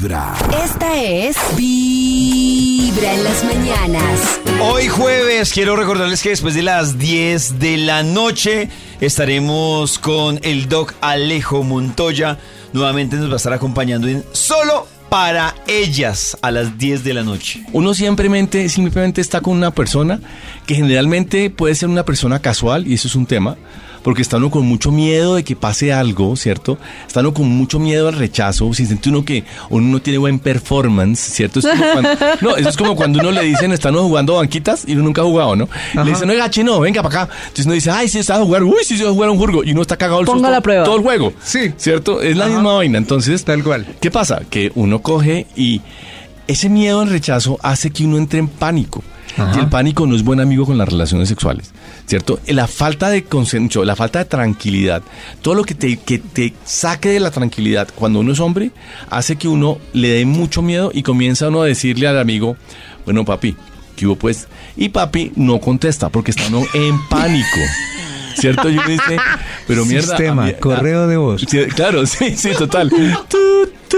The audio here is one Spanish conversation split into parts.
Vibra. Esta es Vibra en las mañanas. Hoy jueves quiero recordarles que después de las 10 de la noche estaremos con el doc Alejo Montoya. Nuevamente nos va a estar acompañando en Solo para ellas a las 10 de la noche. Uno simplemente, simplemente está con una persona que generalmente puede ser una persona casual y eso es un tema porque está uno con mucho miedo de que pase algo, ¿cierto? Está uno con mucho miedo al rechazo, si siente uno que uno no tiene buen performance, ¿cierto? Es como cuando, no, eso es como cuando uno le dicen, están jugando banquitas y uno nunca ha jugado, ¿no? Le dicen, oiga, chino, venga para acá. Entonces uno dice, ay, sí, está a jugar, uy, sí, se va a jugar un juego. Y uno está cagado el Ponga susto la prueba. todo el juego. Sí. ¿Cierto? Es la misma vaina. Entonces, Tal cual. ¿Qué pasa? Que uno coge y ese miedo al rechazo hace que uno entre en pánico. Y el pánico no es buen amigo con las relaciones sexuales, ¿cierto? La falta de consenso, la falta de tranquilidad, todo lo que te, que te saque de la tranquilidad cuando uno es hombre, hace que uno le dé mucho miedo y comienza uno a decirle al amigo, bueno papi, ¿qué hubo pues? Y papi no contesta porque está uno en pánico. ¿Cierto? Y uno dice, pero mierda. Sistema, mí- correo de voz. Claro, sí, sí, total. Tu, tu,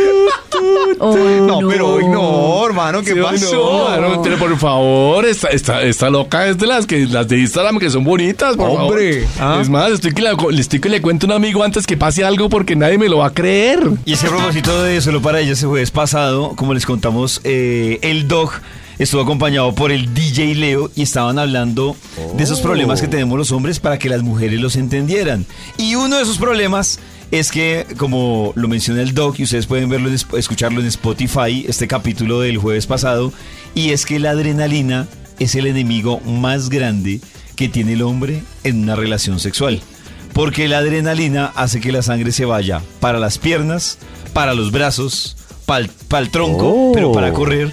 Oh, No, pero hoy no, hermano, ¿qué Sí, pasó? no, no, pero por favor, esta, esta, esta loca es de las que las de Instagram que son bonitas, por Hombre, favor. ¿ah? Es más, estoy que, le estoy que le cuento a un amigo antes que pase algo porque nadie me lo va a creer. Y ese propósito de Solo para ellas, el jueves pasado, como les contamos, eh, el doc estuvo acompañado por el DJ Leo y estaban hablando de esos problemas que tenemos los hombres para que las mujeres los entendieran. Y uno de esos problemas es que, como lo menciona el doc, y ustedes pueden verlo, en escucharlo en Spotify, este capítulo del jueves pasado, y es que la adrenalina es el enemigo más grande que tiene el hombre en una relación sexual. Porque la adrenalina hace que la sangre se vaya para las piernas, para los brazos, para el tronco, pero para correr.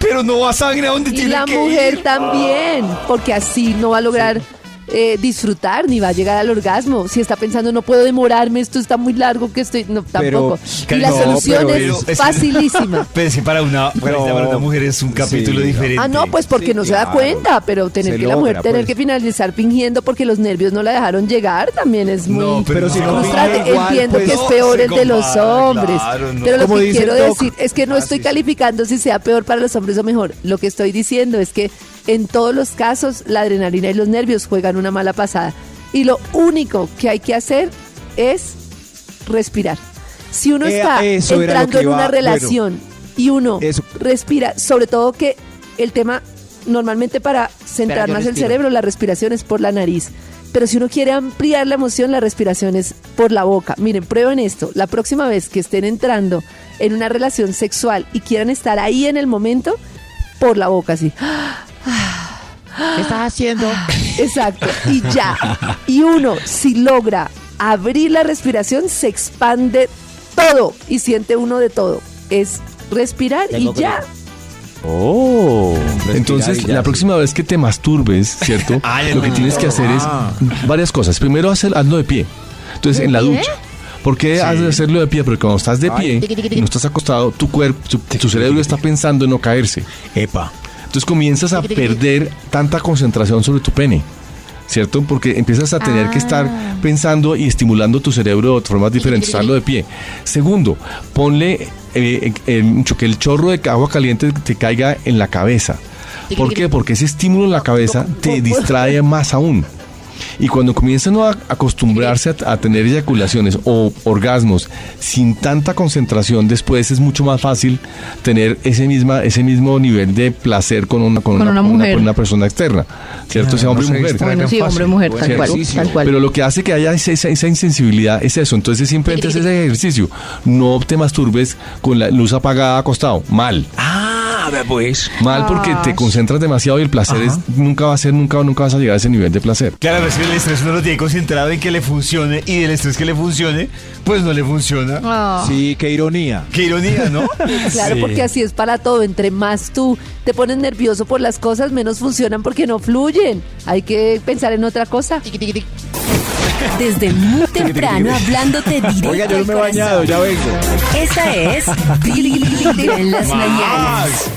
Pero no va sangre a donde Y tiene la que mujer ir. también, porque así no va a lograr eh, disfrutar ni va a llegar al orgasmo. Si está pensando, no puedo demorarme, esto está muy largo, que estoy. No, tampoco. y la no, solución pero es es- facilísima. Pero si para una, para, mujer es un capítulo Sí. diferente. Ah, no, pues porque Sí, no se da cuenta, pero tener Se que la mujer tener pues. que finalizar fingiendo porque los nervios no la dejaron llegar también es muy No, Pero si no igual, Entiendo pues, que es no peor el de los hombres, claro, no. pero lo que quiero doc. decir es que no Ah, estoy sí. calificando si sea peor para los hombres o mejor. Lo que estoy diciendo es que en todos los casos la adrenalina y los nervios juegan una mala pasada y lo único que hay que hacer es respirar. Si uno Eh, está entrando en una iba- relación y uno Eso. respira, sobre todo que el tema normalmente para centrar más el cerebro, la respiración es por la nariz. Pero si uno quiere ampliar la emoción, la respiración es por la boca. Miren, prueben esto. La próxima vez que estén entrando en una relación sexual y quieran estar ahí en el momento, por la boca, así. ¿Qué estás haciendo? Exacto. Y ya. Y uno, si logra abrir la respiración, se expande todo y siente uno de todo. Es respirar y ya. Oh. Entonces, y ya, la sí. próxima vez que te masturbes, ¿cierto? Ah, lo que tienes que hacer Ah. es varias cosas. Primero, hacer, hazlo de pie. Entonces, en la ducha. ¿Por qué has de hacerlo de pie? Porque cuando estás de pie, no estás acostado, tu cuerpo, tu, tu cerebro está pensando en no caerse. Epa. Entonces comienzas a perder tanta concentración sobre tu pene. ¿Cierto? Porque empiezas a tener que estar pensando y estimulando tu cerebro de formas diferentes. Hazlo de pie. Segundo, ponle eh, mucho que el chorro de agua caliente te caiga en la cabeza. ¿Por qué? Porque ese estímulo en la cabeza te distrae más aún. Y cuando comienzan a acostumbrarse a, a tener eyaculaciones o orgasmos sin tanta concentración, después es mucho más fácil tener ese, misma, ese mismo nivel de placer con una, con Con una mujer. con una persona externa, ¿cierto? Claro, sea hombre o mujer. Bueno, sí, hombre, mujer, tal cual, ejercicio. tal cual. Pero lo que hace que haya esa, esa- esa insensibilidad es eso. Entonces simplemente haces ese ejercicio. No te masturbes con la luz apagada acostado. Mal. Ah, vea pues. Mal porque te concentras demasiado y el placer es, nunca va a ser, nunca, nunca vas a llegar a ese nivel de placer. Claro, es que el estrés uno lo tiene concentrado en que le funcione y del estrés que le funcione, pues no le funciona. Ah. Sí, qué ironía. Qué ironía, ¿no? Claro, Sí. porque así es para todo. Entre más tú te pones nervioso por las cosas, menos funcionan porque no fluyen. Hay que pensar en otra cosa. Desde muy temprano hablándote directo Oiga, yo no me he bañado, ya vengo. Esta es Vibra en las mañanas.